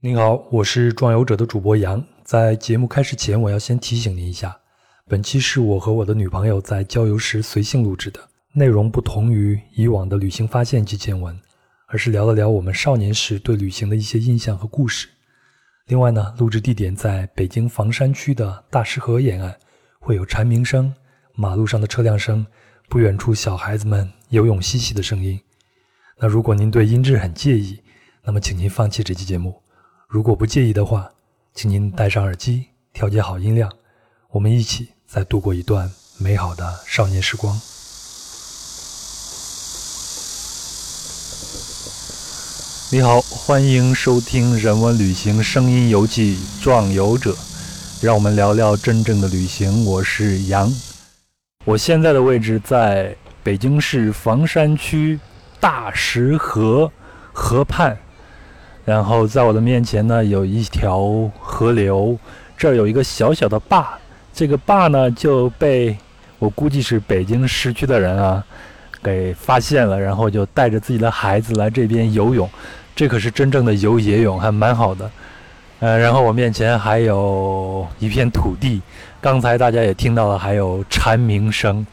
您好，我是壮游者的主播杨。在节目开始前，我要先提醒您一下，本期是我和我的女朋友在郊游时随性录制的，内容不同于以往的旅行发现及见闻，而是聊了聊我们少年时对旅行的一些印象和故事。另外呢，录制地点在北京房山区的大石河沿岸，会有蝉鸣声、马路上的车辆声、不远处小孩子们游泳嬉戏的声音。那如果您对音质很介意，那么请您放弃这期节目。如果不介意的话，请您戴上耳机，调节好音量，我们一起再度过一段美好的少年时光。你好，欢迎收听《人文旅行声音游记·壮游者》，让我们聊聊真正的旅行。我是杨，我现在的位置在北京市房山区大石河河畔。然后在我的面前呢，有一条河流，这儿有一个小小的坝，这个坝呢就被我估计是北京市区的人啊给发现了，然后就带着自己的孩子来这边游泳，这可是真正的游野泳，还蛮好的。呃，然后我面前还有一片土地，刚才大家也听到了，还有蝉鸣声，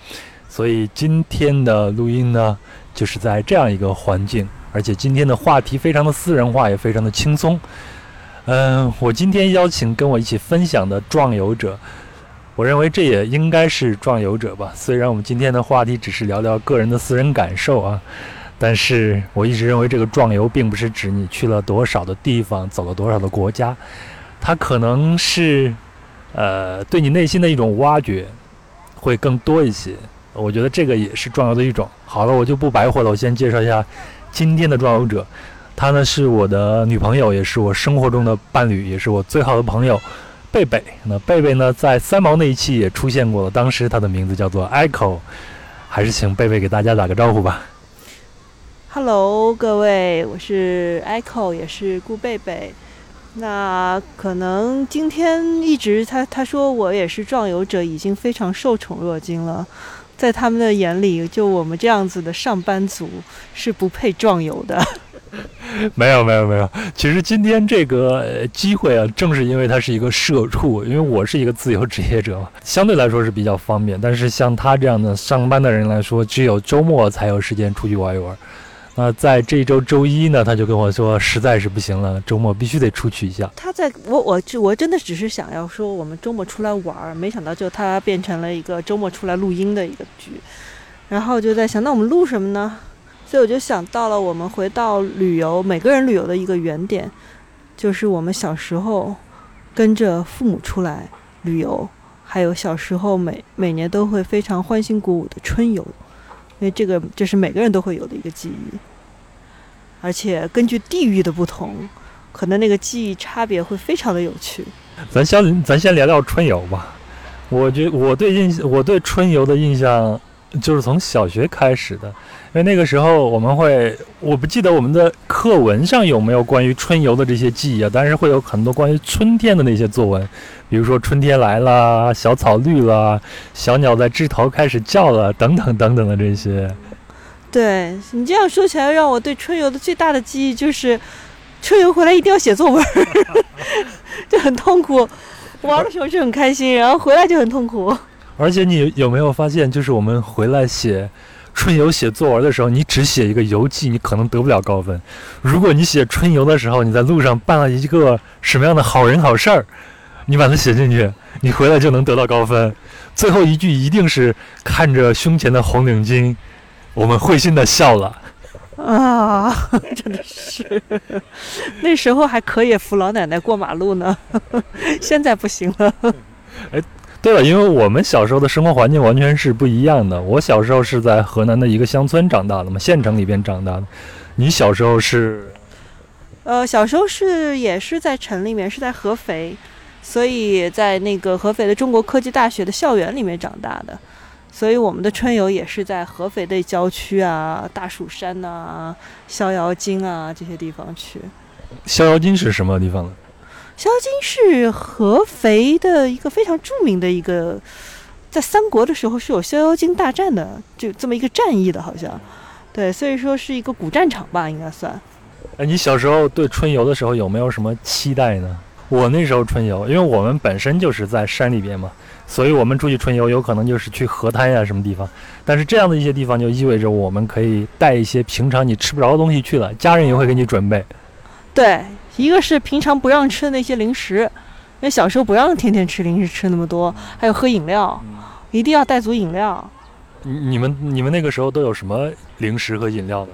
所以今天的录音呢，就是在这样一个环境。而且今天的话题非常的私人化，也非常的轻松。嗯，我今天邀请跟我一起分享的壮游者，我认为这也应该是壮游者吧。虽然我们今天的话题只是聊聊个人的私人感受啊，但是我一直认为这个壮游并不是指你去了多少的地方，走了多少的国家，它可能是呃对你内心的一种挖掘会更多一些。我觉得这个也是壮游的一种。好了，我就不白活了，我先介绍一下。今天的壮游者，她呢是我的女朋友，也是我生活中的伴侣，也是我最好的朋友，贝贝。那贝贝呢，在三毛那一期也出现过了，当时她的名字叫做 Echo，还是请贝贝给大家打个招呼吧。Hello，各位，我是 Echo，也是顾贝贝。那可能今天一直他他说我也是壮游者，已经非常受宠若惊了。在他们的眼里，就我们这样子的上班族是不配壮游的。没有没有没有，其实今天这个机会啊，正是因为它是一个社畜，因为我是一个自由职业者嘛，相对来说是比较方便。但是像他这样的上班的人来说，只有周末才有时间出去玩一玩。那在这一周周一呢，他就跟我说，实在是不行了，周末必须得出去一下。他在我我我真的只是想要说，我们周末出来玩，没想到就他变成了一个周末出来录音的一个局。然后就在想，那我们录什么呢？所以我就想到了，我们回到旅游，每个人旅游的一个原点，就是我们小时候跟着父母出来旅游，还有小时候每每年都会非常欢欣鼓舞的春游。因为这个这是每个人都会有的一个记忆，而且根据地域的不同，可能那个记忆差别会非常的有趣。咱先咱先聊聊春游吧。我觉我对印我对春游的印象就是从小学开始的。因为那个时候我们会，我不记得我们的课文上有没有关于春游的这些记忆啊，但是会有很多关于春天的那些作文，比如说春天来了，小草绿了，小鸟在枝头开始叫了，等等等等的这些。对你这样说起来，让我对春游的最大的记忆就是，春游回来一定要写作文，就很痛苦。玩的时候是很开心，然后回来就很痛苦。而且你有没有发现，就是我们回来写。春游写作文的时候，你只写一个游记，你可能得不了高分。如果你写春游的时候，你在路上办了一个什么样的好人好事儿，你把它写进去，你回来就能得到高分。最后一句一定是看着胸前的红领巾，我们会心的笑了。啊，真的是，那时候还可以扶老奶奶过马路呢，现在不行了。哎。对了，因为我们小时候的生活环境完全是不一样的。我小时候是在河南的一个乡村长大的嘛，县城里边长大的。你小时候是？呃，小时候是也是在城里面，是在合肥，所以在那个合肥的中国科技大学的校园里面长大的。所以我们的春游也是在合肥的郊区啊，大蜀山呐、逍遥津啊这些地方去。逍遥津是什么地方呢？逍遥津是合肥的一个非常著名的一个，在三国的时候是有逍遥津大战的，就这么一个战役的，好像，对，所以说是一个古战场吧，应该算。哎，你小时候对春游的时候有没有什么期待呢？我那时候春游，因为我们本身就是在山里边嘛，所以我们出去春游有可能就是去河滩呀什么地方。但是这样的一些地方就意味着我们可以带一些平常你吃不着的东西去了，家人也会给你准备。对，一个是平常不让吃的那些零食，因为小时候不让天天吃零食吃那么多，还有喝饮料，一定要带足饮料。你你们你们那个时候都有什么零食和饮料呢？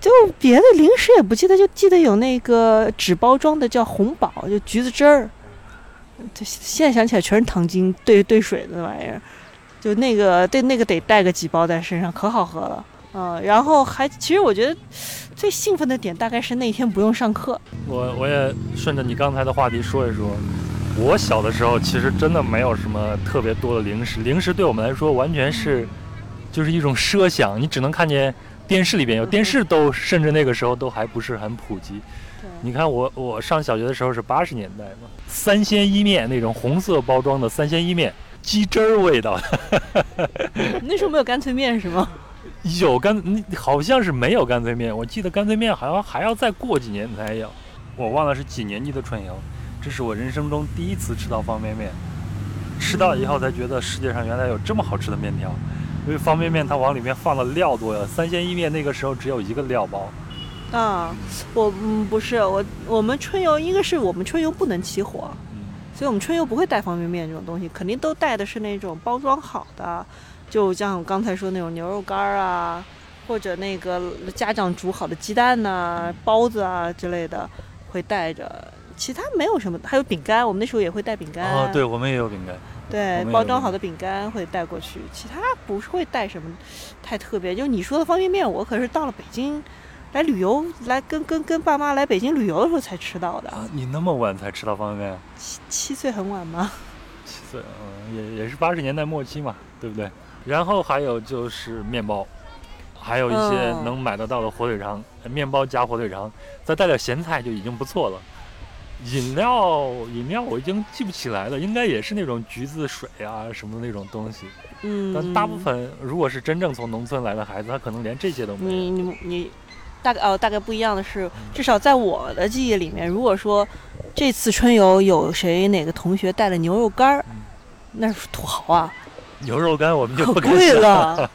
就别的零食也不记得，就记得有那个纸包装的叫红宝，就橘子汁儿。这现在想起来全是糖精兑兑水的那玩意儿，就那个对那个得带个几包在身上，可好喝了。嗯，然后还其实我觉得最兴奋的点大概是那天不用上课。我我也顺着你刚才的话题说一说，我小的时候其实真的没有什么特别多的零食，零食对我们来说完全是就是一种奢想，你只能看见。电视里边有电视都，甚至那个时候都还不是很普及。你看我我上小学的时候是八十年代嘛，三鲜伊面那种红色包装的三鲜伊面，鸡汁儿味道。那时候没有干脆面是吗？有干，好像是没有干脆面。我记得干脆面好像还要再过几年才有。我忘了是几年级的春游，这是我人生中第一次吃到方便面，吃到以后才觉得世界上原来有这么好吃的面条。因为方便面它往里面放的料多呀，三鲜意面那个时候只有一个料包。啊，我嗯不是我我们春游一个是我们春游不能起火，所以我们春游不会带方便面这种东西，肯定都带的是那种包装好的，就像我刚才说那种牛肉干啊，或者那个家长煮好的鸡蛋呐、包子啊之类的会带着，其他没有什么，还有饼干，我们那时候也会带饼干。哦，对，我们也有饼干。对，包装好的饼干会带过去，其他不是会带什么太特别。就你说的方便面，我可是到了北京来旅游，来跟跟跟爸妈来北京旅游的时候才吃到的。啊，你那么晚才吃到方便面？七七岁很晚吗？七岁，嗯，也也是八十年代末期嘛，对不对？然后还有就是面包，还有一些能买得到的火腿肠，面包加火腿肠，再带点咸菜就已经不错了。饮料，饮料我已经记不起来了，应该也是那种橘子水啊什么的那种东西。嗯。但大部分如果是真正从农村来的孩子，他可能连这些都没有。你你你，大概哦，大概不一样的是，至少在我的记忆里面，如果说这次春游有谁哪个同学带了牛肉干儿，那是土豪啊。牛肉干我们就不敢 贵了。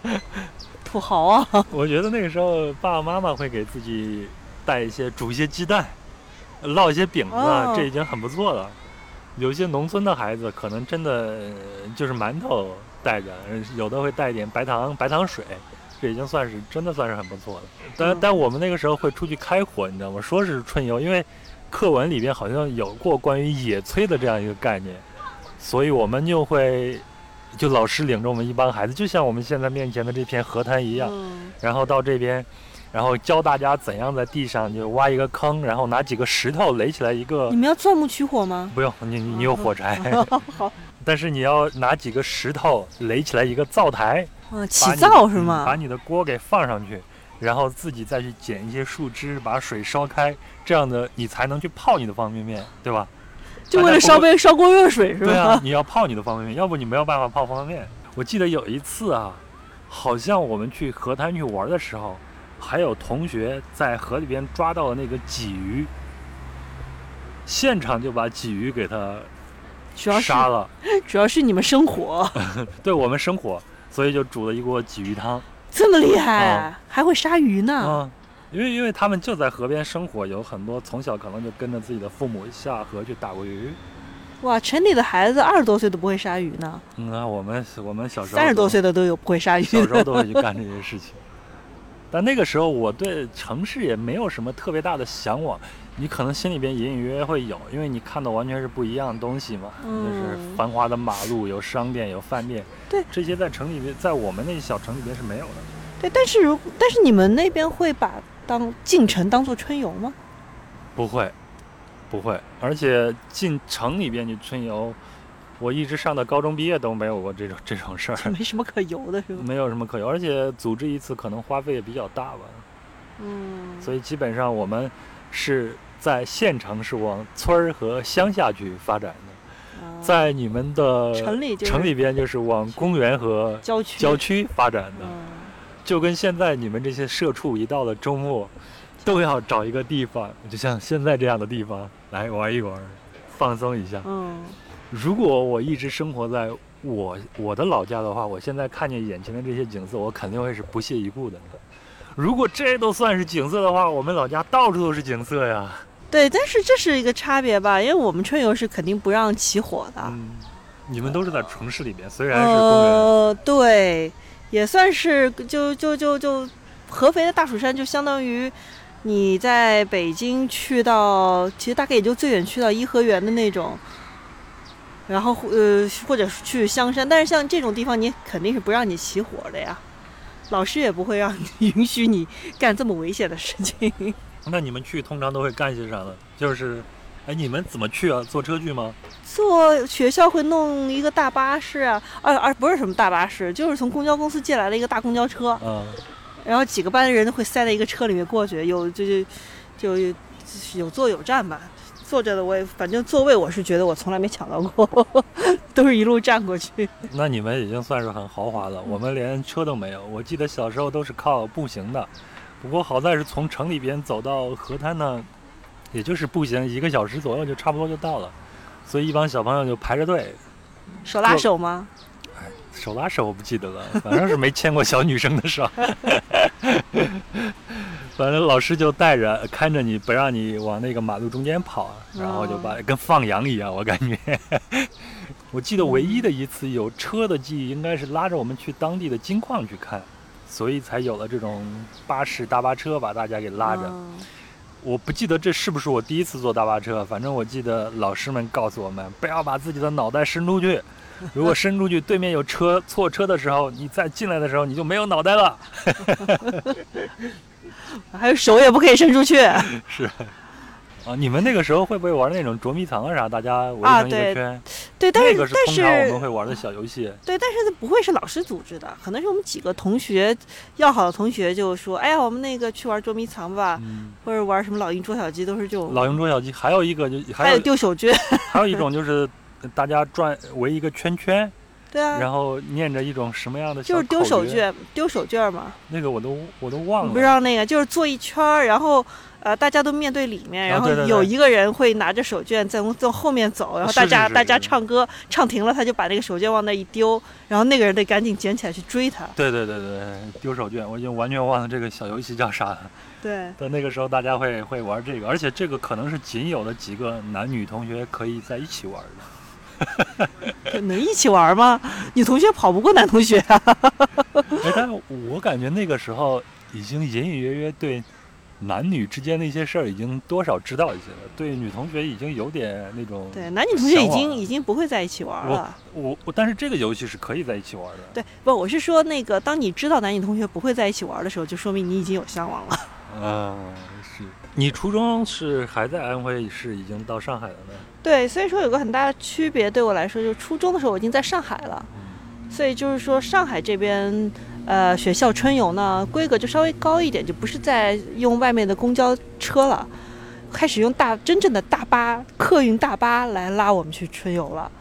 土豪啊！我觉得那个时候爸爸妈妈会给自己带一些煮一些鸡蛋。烙一些饼子，这已经很不错了。有些农村的孩子可能真的就是馒头带着，有的会带一点白糖、白糖水，这已经算是真的算是很不错了。但但我们那个时候会出去开火，你知道吗？说是春游，因为课文里边好像有过关于野炊的这样一个概念，所以我们就会就老师领着我们一帮孩子，就像我们现在面前的这片河滩一样，然后到这边。然后教大家怎样在地上就挖一个坑，然后拿几个石头垒起来一个。你们要钻木取火吗？不用，你你有火柴。好。但是你要拿几个石头垒起来一个灶台。嗯，起灶是吗？把你的锅给放上去，然后自己再去捡一些树枝，把水烧开，这样的你才能去泡你的方便面，对吧？就为了烧杯烧锅热水是吧？对啊，你要泡你的方便面，要不你没有办法泡方便面。我记得有一次啊，好像我们去河滩去玩的时候。还有同学在河里边抓到了那个鲫鱼，现场就把鲫鱼给它杀了。主要是你们生火，对我们生火，所以就煮了一锅鲫鱼汤。这么厉害，还会杀鱼呢？嗯，因为因为他们就在河边生活，有很多从小可能就跟着自己的父母下河去打过鱼。哇，城里的孩子二十多岁都不会杀鱼呢。嗯啊，我们我们小时候三十多岁的都有不会杀鱼，小时候都会去干这些事情。但那个时候，我对城市也没有什么特别大的向往。你可能心里边隐隐约约会有，因为你看到完全是不一样的东西嘛。就是繁华的马路，有商店，有饭店。对，这些在城里边，在我们那小城里边是没有的。对，但是如但是你们那边会把当进城当做春游吗？不会，不会。而且进城里边去春游。我一直上到高中毕业都没有过这种这种事儿，没什么可游的是吧？没有什么可游，而且组织一次可能花费也比较大吧。嗯。所以基本上我们是在县城是往村儿和乡下去发展的，在你们的城里城里边就是往公园和郊区郊区发展的，就跟现在你们这些社畜一到了周末。都要找一个地方，就像现在这样的地方来玩一玩，放松一下。嗯，如果我一直生活在我我的老家的话，我现在看见眼前的这些景色，我肯定会是不屑一顾的。如果这都算是景色的话，我们老家到处都是景色呀。对，但是这是一个差别吧，因为我们春游是肯定不让起火的。嗯，你们都是在城市里面，虽然是公园，呃，对，也算是就就就就合肥的大蜀山，就相当于你在北京去到，其实大概也就最远去到颐和园的那种。然后呃，或者去香山，但是像这种地方，你肯定是不让你起火的呀，老师也不会让允许你干这么危险的事情。那你们去通常都会干些啥呢？就是，哎，你们怎么去啊？坐车去吗？坐学校会弄一个大巴士啊，而而不是什么大巴士，就是从公交公司借来的一个大公交车，嗯，然后几个班的人会塞在一个车里面过去，有就就就有坐有站吧。坐着的我也反正座位我是觉得我从来没抢到过，都是一路站过去。那你们已经算是很豪华了，我们连车都没有。我记得小时候都是靠步行的，不过好在是从城里边走到河滩呢，也就是步行一个小时左右就差不多就到了，所以一帮小朋友就排着队，手拉手吗？手拉手我不记得了，反正是没牵过小女生的手。反正老师就带着看着你不让你往那个马路中间跑，然后就把跟放羊一样，我感觉。我记得唯一的一次有车的记忆，应该是拉着我们去当地的金矿去看，所以才有了这种巴士大巴车把大家给拉着。嗯我不记得这是不是我第一次坐大巴车，反正我记得老师们告诉我们不要把自己的脑袋伸出去，如果伸出去对面有车错车的时候，你再进来的时候你就没有脑袋了。还有手也不可以伸出去。是啊，你们那个时候会不会玩那种捉迷藏啊啥？大家围成一个啊对圈，对，但是那个是但通常我们会玩的小游戏。对，但是不会是老师组织的，可能是我们几个同学要好的同学就说，哎呀，我们那个去玩捉迷藏吧，嗯，或者玩什么老鹰捉小鸡，都是这种。老鹰捉小鸡，还有一个就还有还有丢手绢，还有一种就是大家转围一个圈圈，对啊，然后念着一种什么样的就是丢，手绢，丢手绢嘛。那个我都我都忘你了。不知道那个，就是坐一圈儿，然后呃，大家都面对里面，然后有一个人会拿着手绢在从后面走，然后大家大家唱歌唱停了，他就把那个手绢往那一丢，然后那个人得赶紧捡起来去追他。对对对对，丢手绢，我已经完全忘了这个小游戏叫啥了。对，但那个时候大家会会玩这个，而且这个可能是仅有的几个男女同学可以在一起玩的。可 能一起玩吗？女同学跑不过男同学啊。哎，但我感觉那个时候已经隐隐约约对男女之间的一些事儿已经多少知道一些了，对女同学已经有点那种对，男女同学已经已经不会在一起玩了。我我，但是这个游戏是可以在一起玩的。对，不，我是说那个，当你知道男女同学不会在一起玩的时候，就说明你已经有向往了。嗯，是你初中是还在安徽，是已经到上海了呢？对，所以说有个很大的区别，对我来说，就是初中的时候我已经在上海了，所以就是说上海这边，呃，学校春游呢规格就稍微高一点，就不是在用外面的公交车了，开始用大真正的大巴客运大巴来拉我们去春游了。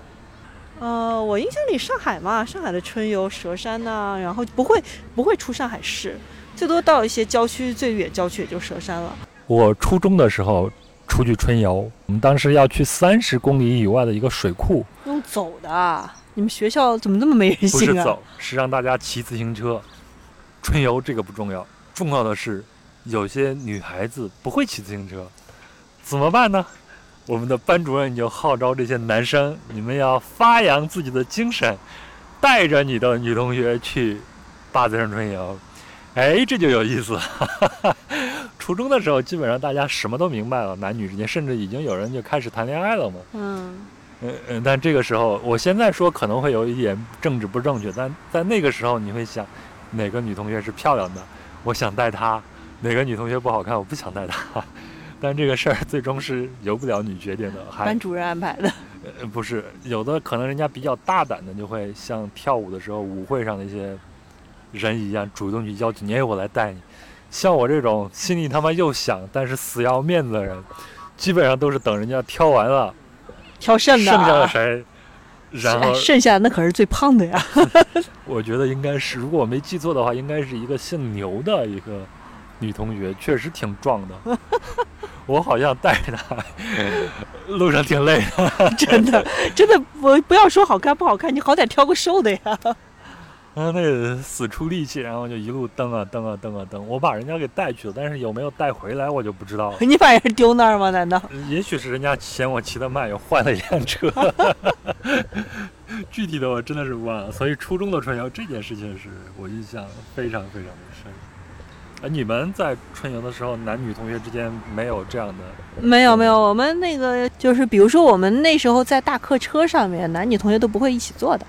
呃，我印象里上海嘛，上海的春游佘山呐、然后不会不会出上海市，最多到一些郊区，最远郊区也就佘山了。我初中的时候出去春游，我们当时要去三十公里以外的一个水库，用走的啊，你们学校怎么那么没人不是性啊？走，是让大家骑自行车。春游这个不重要，重要的是有些女孩子不会骑自行车，怎么办呢？我们的班主任就号召这些男生，你们要发扬自己的精神，带着你的女同学去坝子上春游。哎，这就有意思了。初中的时候，基本上大家什么都明白了，男女之间，甚至已经有人就开始谈恋爱了嘛。嗯，嗯嗯，但这个时候，我现在说可能会有一点政治不正确，但在那个时候，你会想，哪个女同学是漂亮的，我想带她；哪个女同学不好看，我不想带她。但这个事儿最终是由不了你决定的，还班主任安排的。呃不是有的可能人家比较大胆的，就会像跳舞的时候舞会上的一些人一样，主动去邀请你，哎，我来带你。像我这种心里他妈又想，但是死要面子的人，基本上都是等人家挑完了，挑剩的、剩下的啊，谁，然后哎剩下的那可是最胖的呀。我觉得应该是，如果我没记错的话，应该是一个姓牛的一个女同学确实挺壮的，我好像带着她路上挺累的。真的真的，我不要说好看不好看，你好歹挑个瘦的呀。然后那个死出力气，然后就一路蹬啊蹬啊蹬啊蹬。我把人家给带去了，但是有没有带回来我就不知道了。你把人丢那儿吗？难道？也许是人家嫌我骑得慢，又换了一辆车。具体的我真的是忘了。所以初中的春游这件事情是我印象非常非常的深。啊，你们在春游的时候，男女同学之间没有这样的？没有没有，我们那个就是，比如说我们那时候在大客车上面，男女同学都不会一起坐的。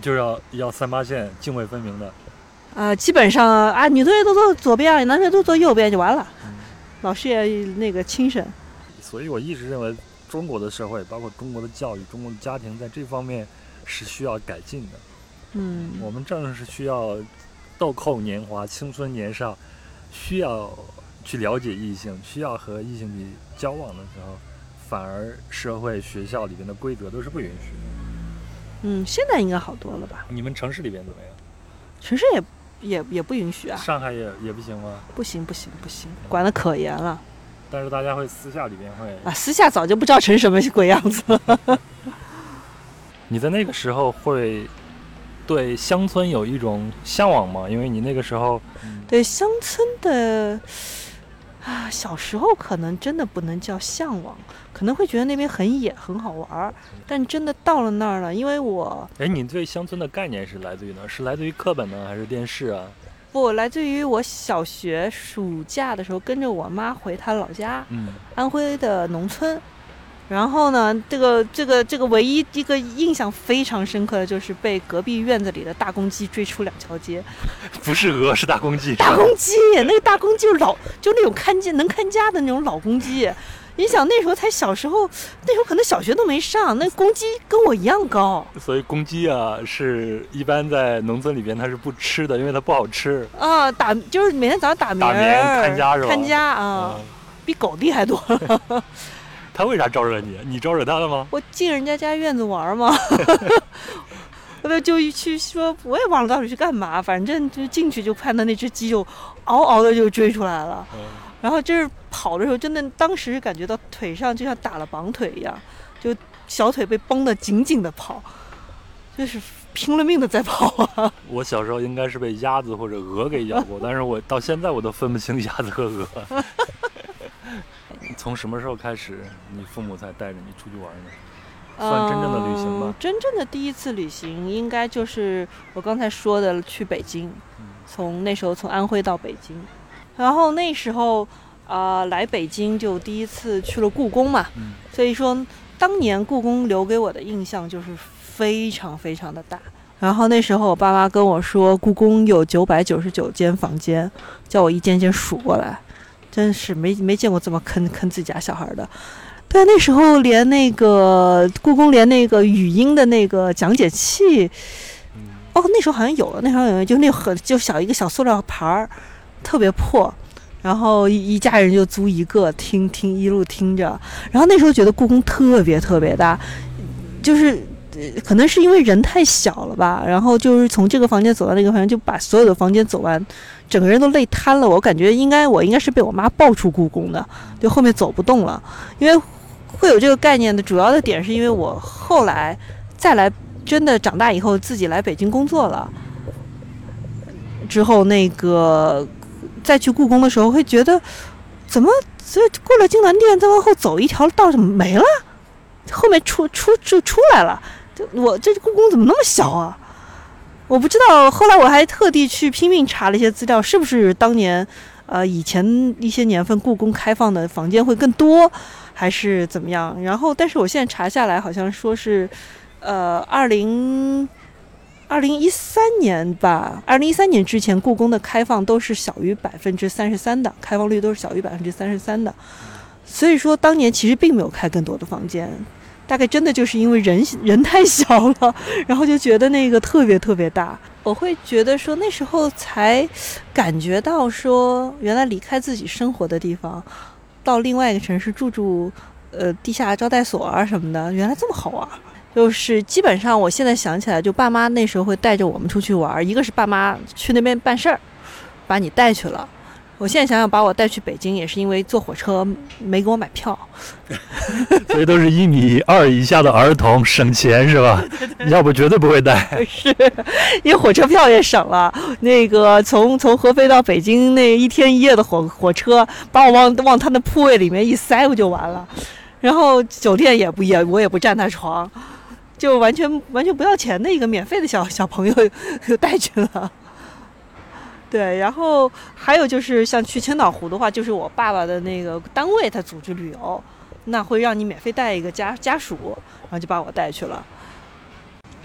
就是要要三八线泾渭分明的。啊、基本上啊，女同学都坐左边，男同学都坐右边就完了。嗯老师也那个轻省。所以我一直认为中国的社会，包括中国的教育、中国的家庭，在这方面是需要改进的。嗯，我们正是需要豆蔻年华、青春年少，需要去了解异性，需要和异性去交往的时候，反而社会、学校里边的规则都是不允许的。嗯，现在应该好多了吧？你们城市里边怎么样？城市也也也不允许啊，上海也也不行吗？不行不行不行，管的可严了但是大家会私下里边会，啊！私下早就不知道成什么鬼样子了。你在那个时候会对乡村有一种向往吗？因为你那个时候，嗯对乡村的啊，小时候可能真的不能叫向往，可能会觉得那边很野很好玩儿，但真的到了那儿了，因为我哎，你对乡村的概念是来自于哪儿？是来自于课本呢，还是电视啊？不来自于我小学暑假的时候跟着我妈回她老家嗯，安徽的农村。然后呢，这个这个这个唯一一个印象非常深刻的就是被隔壁院子里的大公鸡追出两条街。不是鹅，是大公鸡。大公鸡，那个大公鸡就是老，就那种看家能看家的那种老公鸡。你想那时候才小时候，那时候可能小学都没上，那公鸡跟我一样高所以公鸡啊，是一般在农村里边它是不吃的，因为它不好吃。啊，打就是每天早上打鸣打鸣看家是吧看家啊，比狗厉害多了。他为啥招惹你？你招惹他了吗？我进人家家院子玩儿嘛，我就去说，我也忘了到底去干嘛，反正就进去就看到那只鸡就嗷嗷的就追出来了。嗯，然后就是跑的时候，真的当时感觉到腿上就像打了绑腿一样，就小腿被绷得紧紧的跑，就是拼了命的在跑啊。我小时候应该是被鸭子或者鹅给咬过，但是我到现在我都分不清鸭子和鹅。从什么时候开始，你父母才带着你出去玩呢？算真正的旅行吗嗯真正的第一次旅行，应该就是我刚才说的去北京，嗯从那时候从安徽到北京，然后那时候啊、来北京就第一次去了故宫嘛，嗯所以说当年故宫留给我的印象就是非常非常的大。然后那时候我爸妈跟我说，故宫有九百九十九间房间，叫我一间间数过来，真是没没见过这么坑坑自己家小孩的。对，那时候连那个故宫连那个语音的那个讲解器，嗯哦，那时候好像有了，那时候有，就那很就小一个小塑料盘儿，特别破，然后一一家人就租一个听听，一路听着。然后那时候觉得故宫特别特别大，就是。可能是因为人太小了吧，然后就是从这个房间走到那个房间，就把所有的房间走完，整个人都累瘫了。我感觉应该我应该是被我妈抱出故宫的，就后面走不动了。因为会有这个概念的主要的点是因为我后来再来真的长大以后自己来北京工作了，之后那个再去故宫的时候会觉得，怎么这过了金銮殿再往后走一条道怎么没了？后面出出就出来了，就我这故宫怎么那么小啊？我不知道，后来我还特地去拼命查了一些资料，是不是当年，呃，以前一些年份故宫开放的房间会更多，还是怎么样？然后，但是我现在查下来，好像说是，呃，二零二零一三年吧，二零一三年之前，故宫的开放都是小于百分之三十三的，开放率都是小于百分之三十三的。所以说，当年其实并没有开更多的房间，大概真的就是因为人人太小了，然后就觉得那个特别特别大。我会觉得说那时候才感觉到说，原来离开自己生活的地方，到另外一个城市住住，呃，地下招待所啊什么的，原来这么好玩。就是基本上，我现在想起来，就爸妈那时候会带着我们出去玩，一个是爸妈去那边办事儿，把你带去了。我现在想想，把我带去北京也是因为坐火车没给我买票，所以都是一米二以下的儿童省钱是吧？要不绝对不会带。是，因为火车票也省了。那个从从合肥到北京那一天一夜的火火车，把我往往他那铺位里面一塞，不就完了？然后酒店也不也我也不占他床，就完全完全不要钱的一个免费的小小朋友就带去了。对，然后还有就是像去千岛湖的话，就是我爸爸的那个单位他组织旅游，那会让你免费带一个家家属，然后就把我带去了。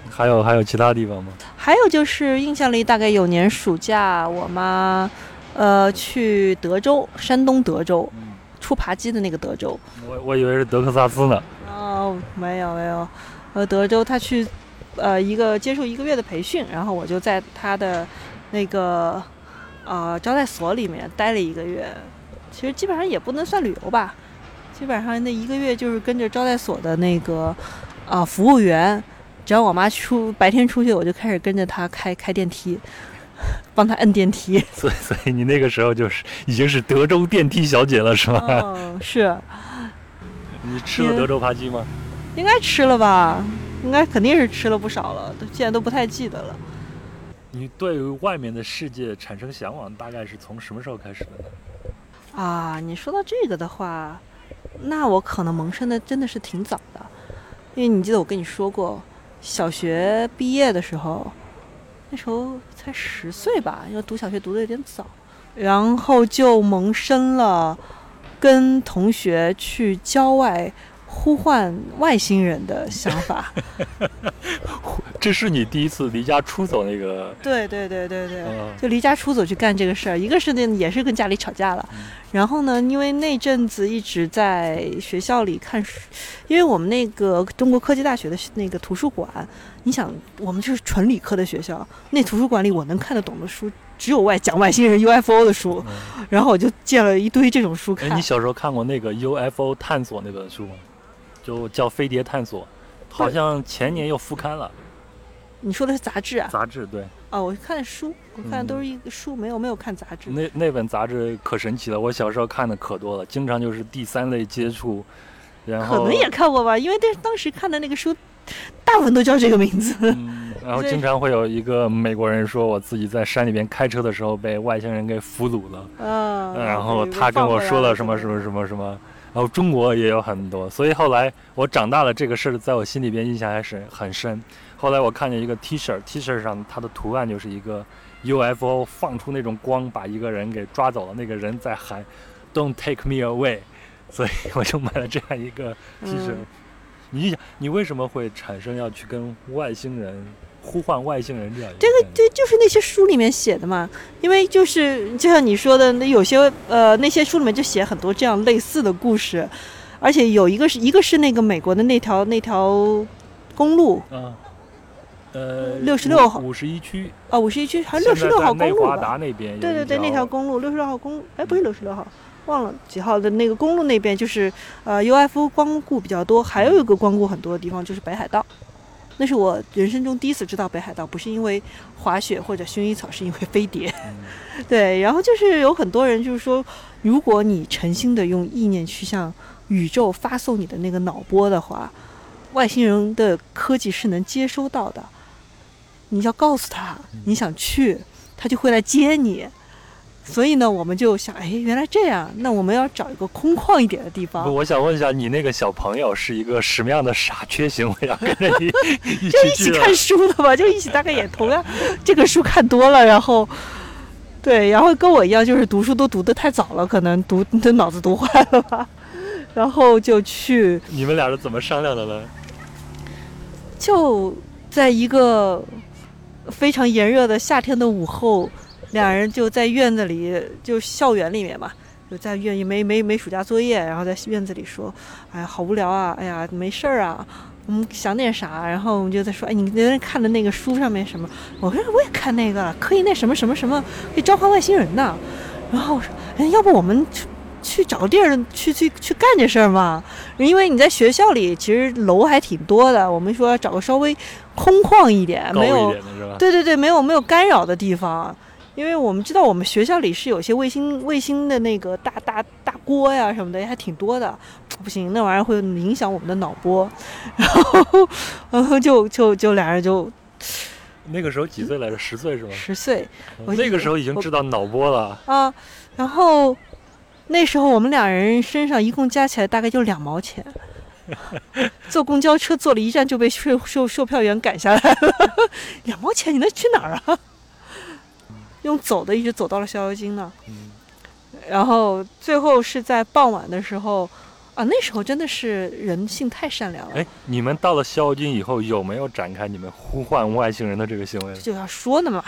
还有还有其他地方吗？还有就是印象里大概有年暑假，我妈呃去德州，山东德州，出扒鸡的那个德州。我我以为是德克萨斯呢。哦，没有没有，呃，德州他去呃一个接受一个月的培训，然后我就在他的那个。呃，招待所里面待了一个月，其实基本上也不能算旅游吧，基本上那一个月就是跟着招待所的那个啊服务员，只要我妈出白天出去，我就开始跟着她开开电梯，帮她摁电梯。所以，所以你那个时候就是已经是德州电梯小姐了，是吗？嗯，是。你吃了德州扒鸡吗？应该吃了吧，应该肯定是吃了不少了，都现在都不太记得了。你对于外面的世界产生向往，大概是从什么时候开始的呢？啊，你说到这个的话，那我可能萌生的真的是挺早的，因为你记得我跟你说过，小学毕业的时候，那时候才十岁吧，因为读小学读的有点早，然后就萌生了跟同学去郊外。呼唤外星人的想法，这是你第一次离家出走那个？对对对对对，就离家出走去干这个事儿。一个是那也是跟家里吵架了，然后呢，因为那阵子一直在学校里看书，因为我们那个中国科技大学的那个图书馆，你想我们就是纯理科的学校，那图书馆里我能看得懂的书只有外讲外星人 UFO 的书，然后我就借了一堆这种书看。你小时候看过那个 UFO 探索那本书吗？就叫《飞碟探索》，好像前年又复刊了。你说的是杂志啊？杂志对。哦，我看书，我看都是一个书，没有没有看杂志。那那本杂志可神奇了，我小时候看的可多了，经常就是第三类接触。然后可能也看过吧，因为当当时看的那个书，大部分都叫这个名字。然后经常会有一个美国人说，我自己在山里边开车的时候被外星人给俘虏了。嗯。然后他跟我说了什么什么什么什么。然后中国也有很多，所以后来我长大了，这个事儿在我心里边印象还是很深。后来我看见一个 T 恤，T 恤上它的图案就是一个 UFO 放出那种光，把一个人给抓走了，那个人在喊 "Don't take me away"，所以我就买了这样一个 T 恤。你想，你为什么会产生要去跟外星人？呼唤外星人这样，这个对，就是那些书里面写的嘛。因为就是就像你说的，那有些呃那些书里面就写很多这样类似的故事，而且有一个是一个是那个美国的那条那条公路，嗯，呃，六十六号五十一区啊，五十一区还是六十六号公路华达那边，对对对，那条公路六十六号公，哎，不是六十六号，忘了几号的那个公路那边就是呃 UFO 光顾比较多，还有一个光顾很多的地方就是北海道。那是我人生中第一次知道北海道，不是因为滑雪或者薰衣草，是因为飞碟。对，然后就是有很多人就是说，如果你诚心的用意念去向宇宙发送你的那个脑波的话，外星人的科技是能接收到的。你要告诉他你想去，他就会来接你。所以呢，我们就想，哎，原来这样，那我们要找一个空旷一点的地方。我想问一下，你那个小朋友是一个什么样的傻缺行为啊？跟着你一 就一起看书的吧，就一起大概也同样这个书看多了，然后对，然后跟我一样，就是读书都读得太早了，可能读的脑子读坏了吧，然后就去。你们俩是怎么商量的呢？就在一个非常炎热的夏天的午后。两人就在院子里，就校园里面嘛，就在院没没没暑假作业，然后在院子里说：“哎呀，好无聊啊！哎呀，没事儿啊，我们想点啥？”然后我们就在说：“哎，你昨天看的那个书上面什么？”我说：“我也看那个，可以那什么什么什么，可以召唤外星人呢。”然后我说：“哎，要不我们去去找个地儿去去去干这事儿嘛？因为你在学校里其实楼还挺多的，我们说找个稍微空旷一点，没有对对对，没有没有干扰的地方。”因为我们知道我们学校里是有些卫星卫星的那个大大大锅呀什么的，还挺多的。不行，那玩意儿会影响我们的脑波。然后，然后就就就俩人就 那个时候几岁来着？十岁是吗？十岁我那个时候已经知道脑波了。啊。然后那时候我们俩人身上一共加起来大概就两毛钱。坐公交车坐了一站就被售售售票员赶下来了，两毛钱你能去哪儿啊？用走的一直走到了逍遥津呢。嗯，然后最后是在傍晚的时候，啊，那时候真的是人性太善良了。哎，你们到了逍遥津以后有没有展开你们呼唤外星人的这个行为？就要说呢嘛，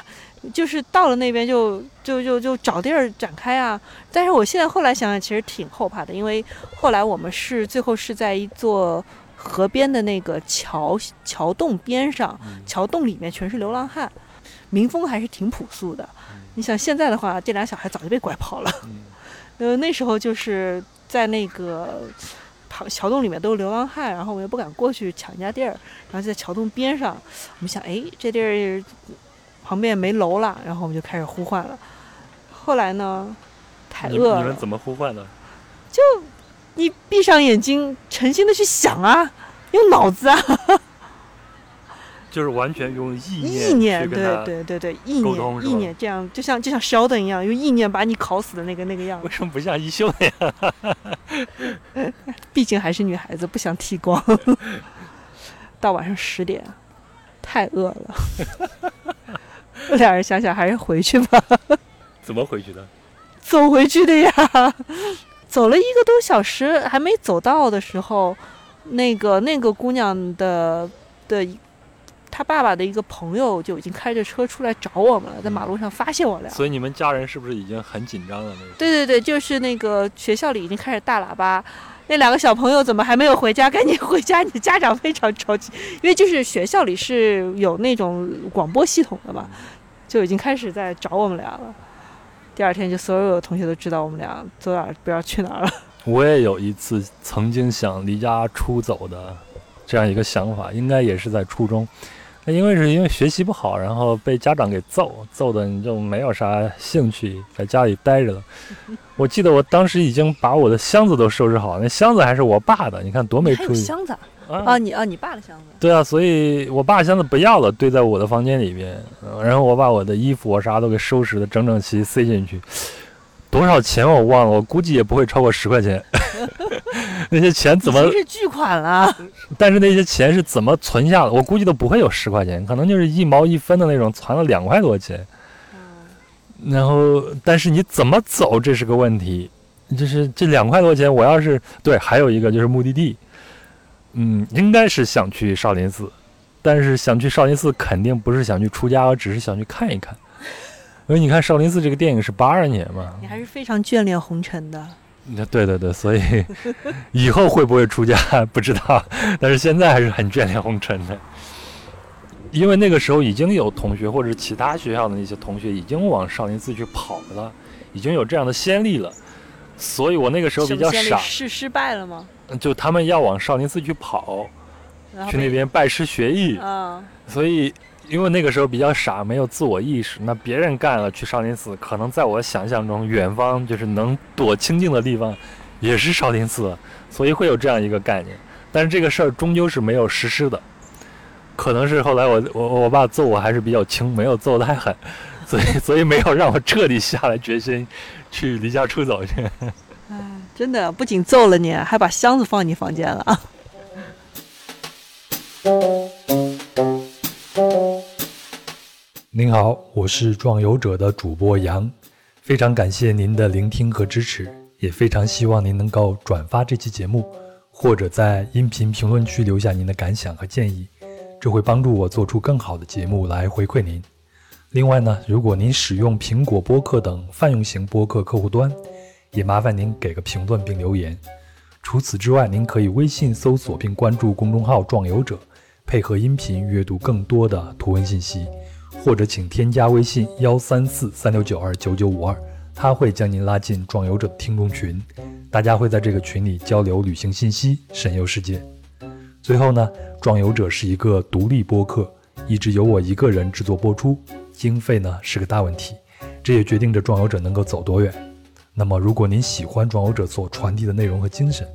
就是到了那边就就就就找地儿展开啊。但是我现在后来想想，其实挺后怕的，因为后来我们是最后是在一座河边的那个桥桥洞边上，桥洞里面全是流浪汉，民风还是挺朴素的。你想现在的话，这俩小孩早就被拐跑了。呃，那时候就是在那个旁桥洞里面都是流浪汉，然后我们也不敢过去抢人家地儿，然后就在桥洞边上，我们想，哎，这地儿旁边也没楼了，然后我们就开始呼唤了。后来呢，太饿了，你们怎么呼唤的？就你闭上眼睛，诚心的去想啊，用脑子啊。就是完全用意念意念，对对对对对，意念意念，这样就像就像 Sheldon 一样，用意念把你烤死的那个那个样子。为什么不像一休那样？毕竟还是女孩子，不想剃光。到晚上十点，太饿了。俩人想想还是回去吧。怎么回去的？走回去的呀。走了一个多小时，还没走到的时候，那个那个姑娘的的。他爸爸的一个朋友就已经开着车出来找我们了，在马路上发现我俩。所以你们家人是不是已经很紧张了？对对对，就是那个学校里已经开始大喇叭，那两个小朋友怎么还没有回家？赶紧回家！你的家长非常着急，因为就是学校里是有那种广播系统的嘛，就已经开始在找我们俩了。第二天就所有的同学都知道我们俩走哪儿不知道去哪儿了。我也有一次曾经想离家出走的这样一个想法，应该也是在初中。因为是因为学习不好，然后被家长给揍，揍的你就没有啥兴趣在家里待着了。我记得我当时已经把我的箱子都收拾好，那箱子还是我爸的，你看多没出息。箱子啊，你啊，你爸的箱子。对啊，所以我爸箱子不要了，堆在我的房间里边。然后我把我的衣服我啥都给收拾的整整齐，塞进去。多少钱我忘了，我估计也不会超过十块钱。那些钱怎么？是巨款了。但是那些钱是怎么存下的？我估计都不会有十块钱，可能就是一毛一分的那种，存了两块多钱。嗯然后，但是你怎么走，这是个问题。就是这两块多钱，我要是对，还有一个就是目的地。嗯，应该是想去少林寺，但是想去少林寺肯定不是想去出家，我只是想去看一看。因为你看少林寺这个电影是八二年嘛，你还是非常眷恋红尘的。对对对，所以以后会不会出家不知道，但是现在还是很眷恋红尘的。因为那个时候已经有同学或者其他学校的那些同学已经往少林寺去跑了，已经有这样的先例了，所以我那个时候比较傻。是失败了吗？就他们要往少林寺去跑，去那边拜师学艺啊，所以。因为那个时候比较傻，没有自我意识。那别人干了去少林寺，可能在我想象中，远方就是能躲清静的地方，也是少林寺，所以会有这样一个概念。但是这个事儿终究是没有实施的，可能是后来我我我爸揍我还是比较轻，没有揍太狠，所以 所以没有让我彻底下了决心去离家出走去。哎，真的不仅揍了你，还把箱子放你房间了。您好，我是壮游者的主播杨，非常感谢您的聆听和支持，也非常希望您能够转发这期节目，或者在音频评论区留下您的感想和建议，这会帮助我做出更好的节目来回馈您。另外呢，如果您使用苹果播客等泛用型播客客户端，也麻烦您给个评论并留言。除此之外，您可以微信搜索并关注公众号“壮游者”，配合音频阅读更多的图文信息。或者请添加微信幺三四三六九二九九五二，他会将您拉进壮游者听众群，大家会在这个群里交流旅行信息，神游世界。最后呢，壮游者是一个独立播客，一直由我一个人制作播出，经费呢是个大问题。这也决定着壮游者能够走多远。那么，如果您喜欢壮游者所传递的内容和精神，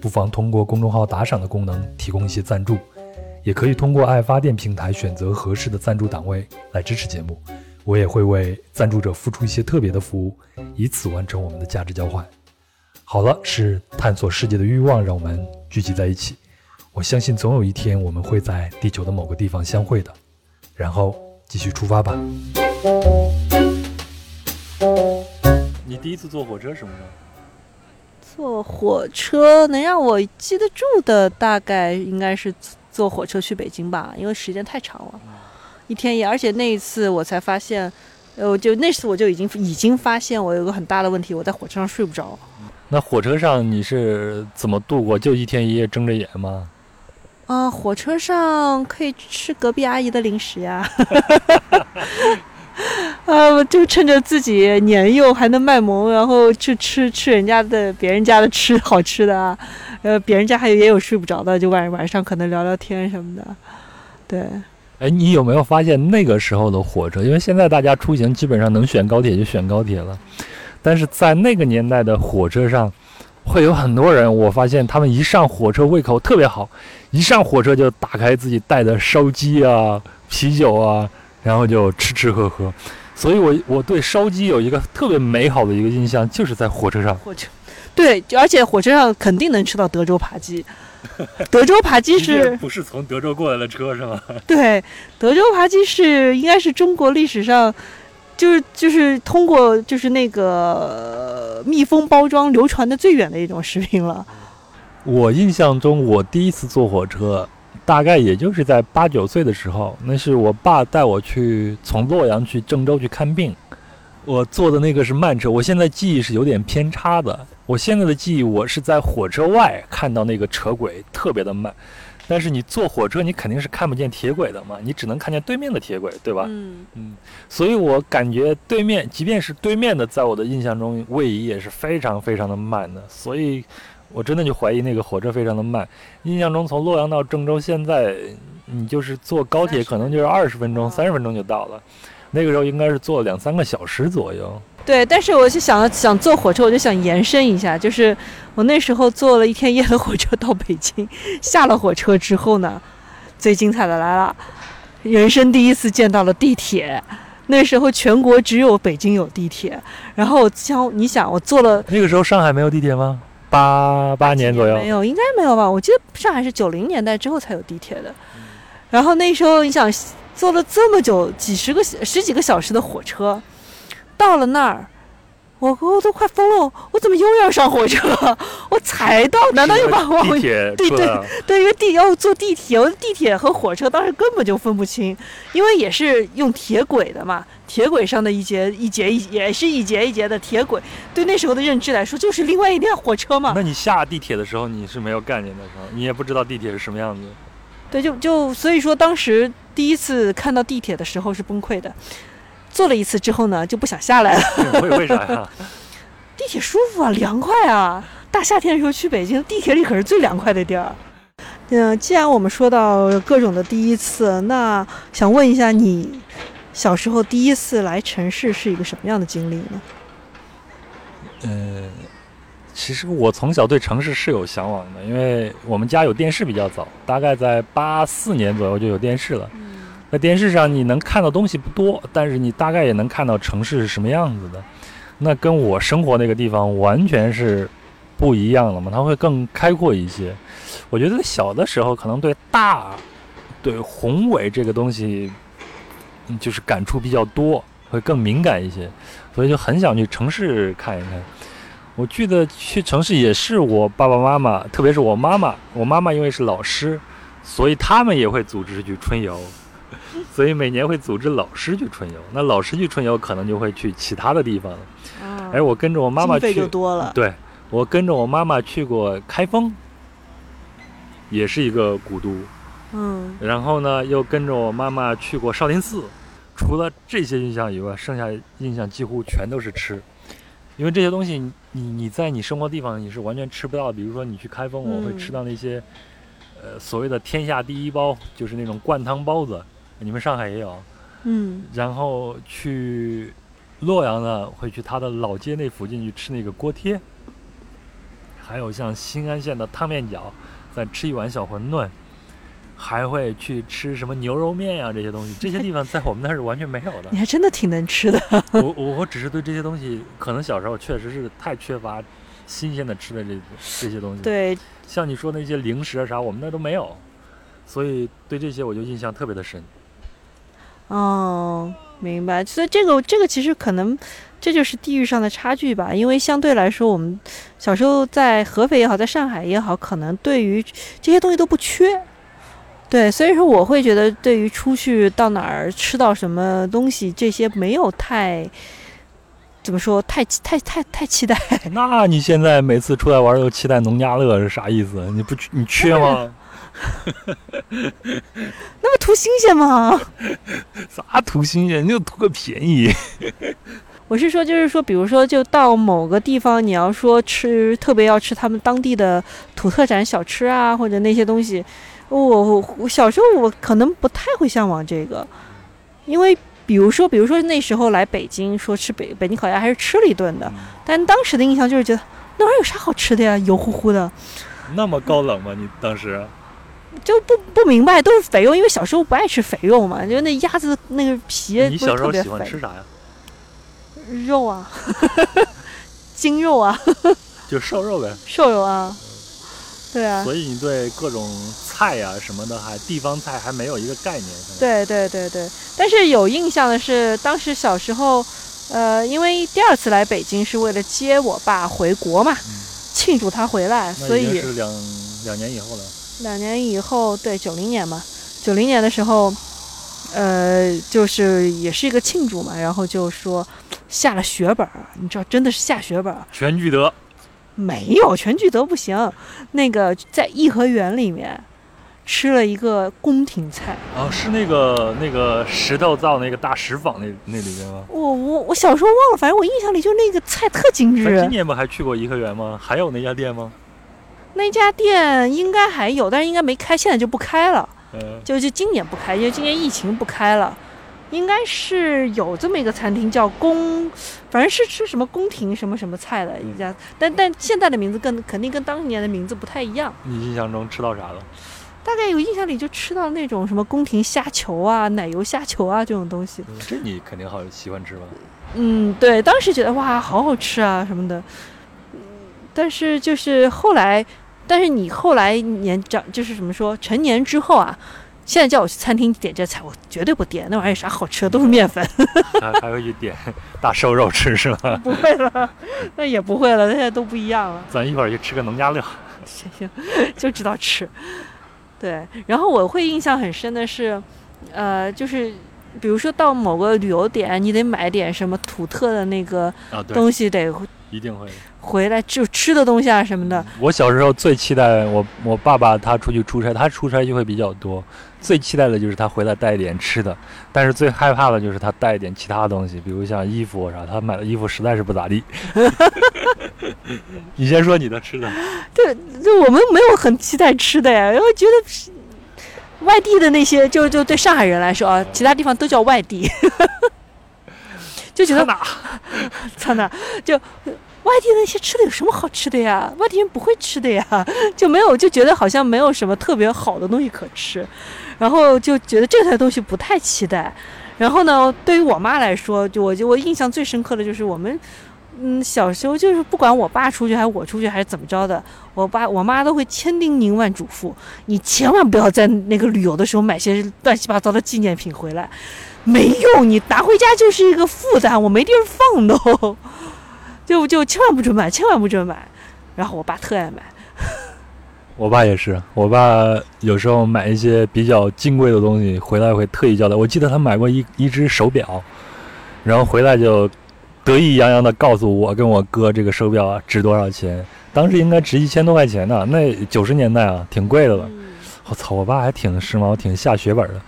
不妨通过公众号打赏的功能提供一些赞助，也可以通过爱发电平台选择合适的赞助档位来支持节目。我也会为赞助者付出一些特别的服务，以此完成我们的价值交换。好了，是探索世界的欲望让我们聚集在一起。我相信总有一天我们会在地球的某个地方相会的。然后继续出发吧。你第一次坐火车什么时候？坐火车能让我记得住的，大概应该是坐火车去北京吧，因为时间太长了，一天一夜。而且那一次我才发现，呃，就那次我就已经已经发现我有个很大的问题，我在火车上睡不着。那火车上你是怎么度过？就一天一夜睁着眼吗？啊，火车上可以吃隔壁阿姨的零食呀。呃，就趁着自己年幼还能卖萌，然后去吃吃人家的、别人家的吃好吃的啊。呃，别人家还有也有睡不着的，就晚晚上可能聊聊天什么的。对。哎，你有没有发现那个时候的火车？因为现在大家出行基本上能选高铁就选高铁了，但是在那个年代的火车上，会有很多人。我发现他们一上火车胃口特别好，一上火车就打开自己带的烧鸡啊、啤酒啊。然后就吃吃喝喝，所以我我对烧鸡有一个特别美好的一个印象，就是在火车上。火车，对，而且火车上肯定能吃到德州扒鸡。德州扒鸡是不是从德州过来的车是吗？对，德州扒鸡是应该是中国历史上，就是就是通过就是那个密封包装流传的最远的一种食品了。我印象中，我第一次坐火车。大概也就是在八九岁的时候，那是我爸带我去从洛阳去郑州去看病。我坐的那个是慢车，我现在记忆是有点偏差的。我现在的记忆，我是在火车外看到那个车轨特别的慢，但是你坐火车，你肯定是看不见铁轨的嘛，你只能看见对面的铁轨，对吧？嗯嗯。所以我感觉对面，即便是对面的，在我的印象中位移也是非常非常的慢的，所以。我真的就怀疑那个火车非常的慢。印象中从洛阳到郑州，现在你就是坐高铁，可能就是二十分钟、三十分钟就到了。那个时候应该是坐两三个小时左右。对，但是我就想想坐火车，我就想延伸一下，就是我那时候坐了一天夜的火车到北京，下了火车之后呢，最精彩的来了，人生第一次见到了地铁。那时候全国只有北京有地铁，然后像你想，我坐了那个时候上海没有地铁吗？八八年左右没有，应该没有吧？我记得上海是九零年代之后才有地铁的。然后那时候你想坐了这么久，几十个十几个小时的火车，到了那儿，我我都快疯了！我怎么又要上火车？我才到，难道又把我地铁对对对，因为地要坐地铁，我地铁和火车当时根本就分不清，因为也是用铁轨的嘛。铁轨上的一节一节一也是一节一节的铁轨，对那时候的认知来说就是另外一辆火车嘛。那你下地铁的时候你是没有概念的时候，你也不知道地铁是什么样子。对，就就所以说当时第一次看到地铁的时候是崩溃的，坐了一次之后呢就不想下来了。为为啥呀？地铁舒服啊，凉快啊！大夏天的时候去北京，地铁里可是最凉快的地儿。嗯，既然我们说到各种的第一次，那想问一下你。小时候第一次来城市是一个什么样的经历呢？呃，其实我从小对城市是有向往的，因为我们家有电视比较早，大概在八四年左右就有电视了。在电视上你能看到东西不多，但是你大概也能看到城市是什么样子的。那跟我生活那个地方完全是不一样了嘛，它会更开阔一些。我觉得小的时候可能对大、对宏伟这个东西。就是感触比较多，会更敏感一些，所以就很想去城市看一看。我记得去城市也是我爸爸妈妈，特别是我妈妈。我妈妈因为是老师，所以他们也会组织去春游，所以每年会组织老师去春游。那老师去春游，可能就会去其他的地方了。哎，我跟着我妈妈去，就多了。对，我跟着我妈妈去过开封，也是一个古都。嗯。然后呢，又跟着我妈妈去过少林寺。除了这些印象以外，剩下印象几乎全都是吃，因为这些东西你你在你生活地方你是完全吃不到。比如说你去开封，我会吃到那些，呃，所谓的天下第一包，就是那种灌汤包子，你们上海也有。嗯。然后去洛阳呢，会去他的老街那附近去吃那个锅贴，还有像新安县的烫面饺，再吃一碗小馄饨，还会去吃什么牛肉面呀、这些东西。这些地方在我们那儿是完全没有的你。还真的挺能吃的。我我我只是对这些东西，可能小时候确实是太缺乏新鲜的吃的这这些东西。，对，像你说那些零食啊啥，我们那儿都没有，所以对这些我就印象特别的深。哦，明白。所以这个这个其实可能这就是地域上的差距吧，因为相对来说，我们小时候在合肥也好，在上海也好，可能对于这些东西都不缺。对，所以说我会觉得，对于出去到哪儿吃到什么东西，这些没有太怎么说，太太太太期待。那你现在每次出来玩都期待农家乐是啥意思？你不你缺吗？那不图新鲜吗？啥图新鲜？你就图个便宜。我是说，就是说，比如说，就到某个地方，你要说吃，特别要吃他们当地的土特产小吃啊，或者那些东西，我我我小时候我可能不太会向往这个，因为比如说，比如说那时候来北京说吃北北京烤鸭，还是吃了一顿的，但当时的印象就是觉得那玩意儿有啥好吃的呀，油乎乎的，那么高冷吗？你当时？就不不明白都是肥肉，因为小时候不爱吃肥肉嘛，就那鸭子那个皮你不是小时候喜欢吃啥呀？肉啊，精肉啊。就瘦肉呗。瘦肉啊，对啊，所以你对各种菜呀、什么的还地方菜还没有一个概念。对对对对。但是有印象的是，当时小时候，呃，因为第二次来北京是为了接我爸回国嘛，庆祝他回来，所以是两两年以后了。两年以后，对，九零年嘛，九零年的时候，呃，就是也是一个庆祝嘛，然后就说下了血本儿，你知道，真的是下血本儿。全聚德，没有全聚德不行，那个在颐和园里面吃了一个宫廷菜。哦，是那个那个石头造那个大石坊那那里边吗？我我我小时候忘了，反正我印象里就那个菜特精致今。年不还去过颐和园吗？还有那家店吗？那家店应该还有，但是应该没开，现在就不开了。嗯，就就今年不开，因为今年疫情不开了。应该是有这么一个餐厅叫宫，反正是吃什么宫廷什么什么菜的一家，但但现在的名字跟肯定跟当年的名字不太一样。你印象中吃到啥了？大概有印象里就吃到那种什么宫廷虾球啊、奶油虾球啊这种东西。嗯这你肯定好喜欢吃吧？嗯，对，当时觉得哇，好好吃啊什么的。嗯，但是就是后来，但是你后来年长，就是怎么说，成年之后啊，现在叫我去餐厅点这菜，我绝对不点，那玩意儿有啥好吃的，都是面粉。还还会去点 大瘦肉吃是吧？不会了，那也不会了，现在都不一样了。咱一会儿去吃个农家乐。行行，就知道吃。对，然后我会印象很深的是，呃，就是比如说到某个旅游点，你得买点什么土特的那个东西，得一定会的。回来就吃的东西啊什么的。我小时候最期待我我爸爸他出去出差，他出差就会比较多，最期待的就是他回来带一点吃的，但是最害怕的就是他带一点其他东西，比如像衣服啥，他买的衣服实在是不咋地。你先说你的吃的，对，就我们没有很期待吃的呀，因为觉得外地的那些，就就对上海人来说啊，其他地方都叫外地，就觉得哪？操哪，就外地那些吃的有什么好吃的呀？外地人不会吃的呀，就没有就觉得好像没有什么特别好的东西可吃，然后就觉得这些东西不太期待。然后呢，对于我妈来说，就我就我印象最深刻的就是我们。嗯，小时候就是不管我爸出去还是我出去还是怎么着的，我爸我妈都会千叮咛万嘱咐，你千万不要在那个旅游的时候买些乱七八糟的纪念品回来，没用，你拿回家就是一个负担，我没地儿放都，就就千万不准买，千万不准买。然后我爸特爱买，我爸也是，我爸有时候买一些比较金贵的东西回来会特意交代。我记得他买过一一只手表，然后回来就得意洋洋地告诉我跟我哥这个手表啊值多少钱，当时应该值一千多块钱呢，那九十年代啊挺贵的了。我操，我爸还挺时髦，挺下血本的。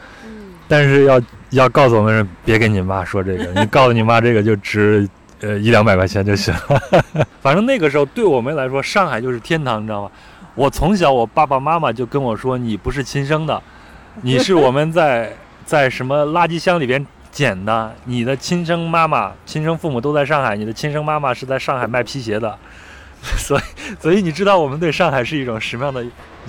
但是要要告诉我们，别跟你妈说这个，你告诉你妈这个就值呃一两百块钱就行了。反正那个时候对我们来说，上海就是天堂，你知道吗？我从小我爸爸妈妈就跟我说，你不是亲生的，你是我们在在什么垃圾箱里边捡的。你的亲生妈妈、亲生父母都在上海，你的亲生妈妈是在上海卖皮鞋的，所以，所以你知道我们对上海是一种什么样的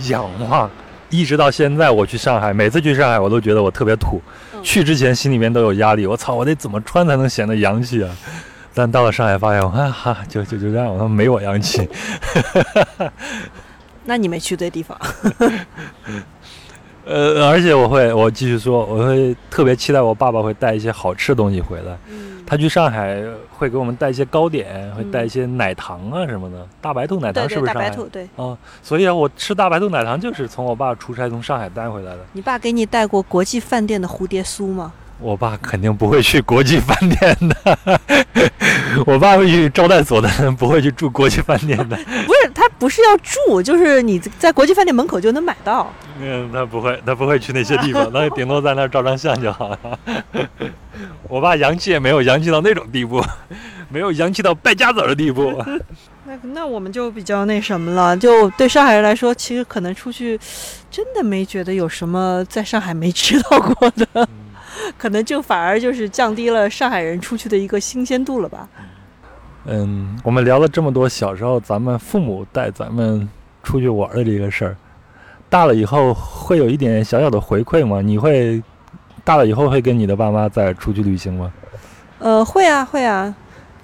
仰望。一直到现在，我去上海，每次去上海，我都觉得我特别土。去之前心里面都有压力，我操，我得怎么穿才能显得洋气啊？但到了上海，发现，哈 哈，就就就这样，我他妈没我洋气。那你没去对地方。呃，而且我会，我继续说，我会特别期待我爸爸会带一些好吃的东西回来。他去上海会给我们带一些糕点，会带一些奶糖啊什么的。大白兔奶糖是不是？大白兔对。啊，所以啊，我吃大白兔奶糖就是从我爸出差从上海带回来的。你爸给你带过国际饭店的蝴蝶酥吗？我爸肯定不会去国际饭店的，我爸会去招待所的，不会去住国际饭店的。不是，他不是要住，就是你在国际饭店门口就能买到。嗯，他不会，他不会去那些地方，他顶多在那儿照张相就好了。我爸洋气也没有洋气到那种地步，没有洋气到败家子儿的地步。那那我们就比较那什么了，就对上海人来说，其实可能出去真的没觉得有什么在上海没吃到过的。可能就反而就是降低了上海人出去的一个新鲜度了吧。嗯，我们聊了这么多小时候咱们父母带咱们出去玩的这个事儿，大了以后会有一点小小的回馈吗？你会大了以后会跟你的爸妈再出去旅行吗？呃，会啊，会啊。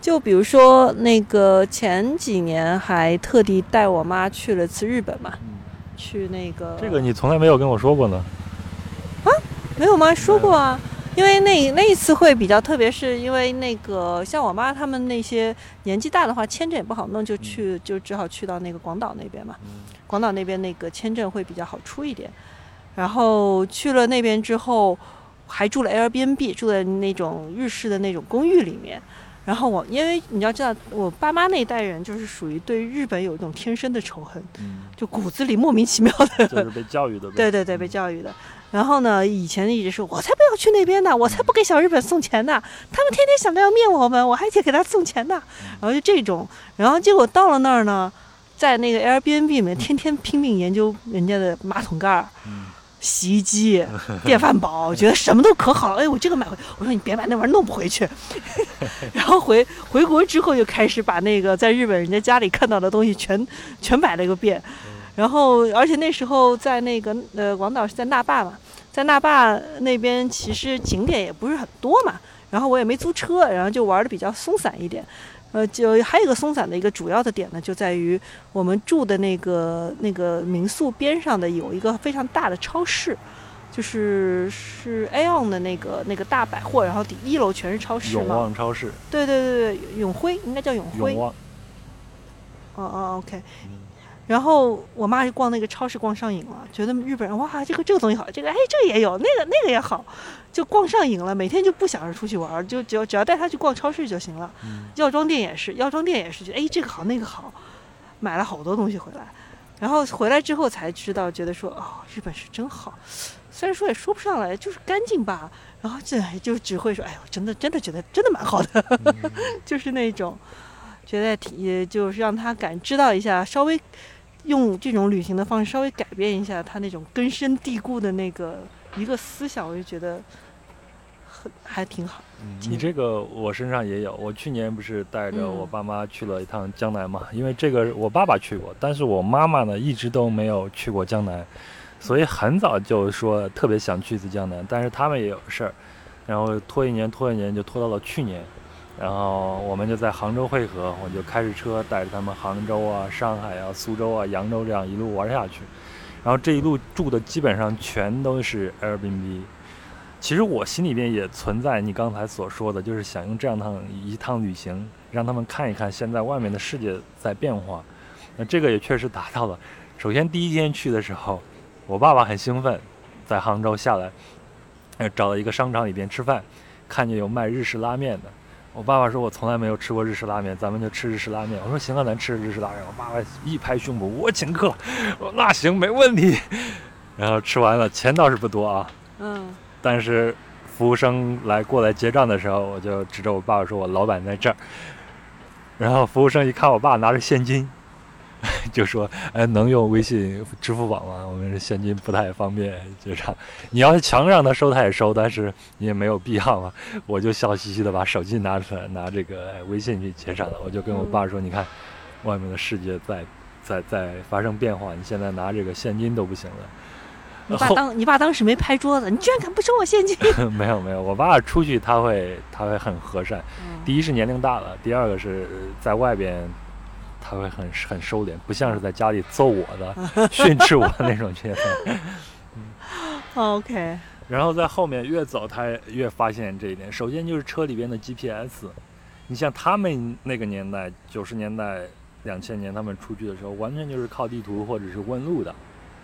就比如说那个前几年还特地带我妈去了次日本嘛，去那个。这个你从来没有跟我说过呢。啊？没有吗？说过啊，因为那那一次会比较特别，是因为那个像我妈他们那些年纪大的话，签证也不好弄，就去就只好去到那个广岛那边嘛。广岛那边那个签证会比较好出一点。然后去了那边之后，还住了 Airbnb，住在那种日式的那种公寓里面。然后我因为你要知道，我爸妈那一代人就是属于对日本有一种天生的仇恨，就骨子里莫名其妙的。就是被教育的。对对对，被教育的。然后呢？以前一直说，我才不要去那边呢，我才不给小日本送钱呢。他们天天想着要灭我们，我还得给他送钱呢。然后就这种，然后结果到了那儿呢，在那个 Airbnb 里面，天天拼命研究人家的马桶盖、洗衣机、电饭煲，我觉得什么都可好了。哎，我这个买回，我说你别买那玩意儿，弄不回去。然后回回国之后，就开始把那个在日本人家家里看到的东西全全摆了一个遍。然后，而且那时候在那个呃广岛是在那霸嘛，在那霸那边其实景点也不是很多嘛。然后我也没租车，然后就玩的比较松散一点。呃，就还有一个松散的一个主要的点呢，就在于我们住的那个那个民宿边上的有一个非常大的超市，就是是 Aon 的那个那个大百货，然后底一楼全是超市永旺超市。对对对对，永辉应该叫永辉。永旺。哦哦，OK。然后我妈就逛那个超市逛上瘾了，觉得日本人哇，这个这个东西好，这个哎这个也有，那个那个也好，就逛上瘾了。每天就不想着出去玩，就只要只要带她去逛超市就行了。药妆店也是，药妆店也是，觉得哎这个好那个好，买了好多东西回来。然后回来之后才知道，觉得说哦日本是真好，虽然说也说不上来，就是干净吧。然后这就只会说哎呦真的真的觉得真的蛮好的，就是那种觉得挺就是让他感知到一下稍微。用这种旅行的方式稍微改变一下他那种根深蒂固的那个一个思想，我就觉得很还挺好。你这个我身上也有，我去年不是带着我爸妈去了一趟江南嘛？因为这个我爸爸去过，但是我妈妈呢一直都没有去过江南，所以很早就说特别想去一次江南，但是他们也有事儿，然后拖一年拖一年就拖到了去年。然后我们就在杭州汇合，我就开着车带着他们杭州啊、上海啊、苏州啊、扬州这样一路玩下去。然后这一路住的基本上全都是 Airbnb。其实我心里边也存在你刚才所说的，就是想用这样趟一趟旅行，让他们看一看现在外面的世界在变化。那这个也确实达到了。首先第一天去的时候，我爸爸很兴奋，在杭州下来，找到一个商场里边吃饭，看见有卖日式拉面的。我爸爸说：“我从来没有吃过日式拉面，咱们就吃日式拉面。”我说：“行啊，咱吃日式拉面。”我爸爸一拍胸脯：“我请客。”我说：“那行，没问题。”然后吃完了，钱倒是不多啊。嗯。但是服务生来过来结账的时候，我就指着我爸爸说：“我老板在这儿。”然后服务生一看我爸拿着现金，就说，哎，能用微信、支付宝吗？我们现金不太方便结账。你要是强让他收，他也收，但是你也没有必要嘛。我就笑嘻嘻的把手机拿出来，拿这个微信去结账了。我就跟我爸说，你看，外面的世界在在在发生变化，你现在拿这个现金都不行了。你爸当，你爸当时没拍桌子，你居然敢不收我现金？没有没有，我爸出去他会他会很和善。第一是年龄大了，第二个是在外边他会很很收敛，不像是在家里揍我的、训斥我的那种角色。OK。然后在后面越走，他越发现这一点。首先就是车里边的 GPS，你像他们那个年代，九十年代、两千年他们出去的时候，完全就是靠地图或者是问路的。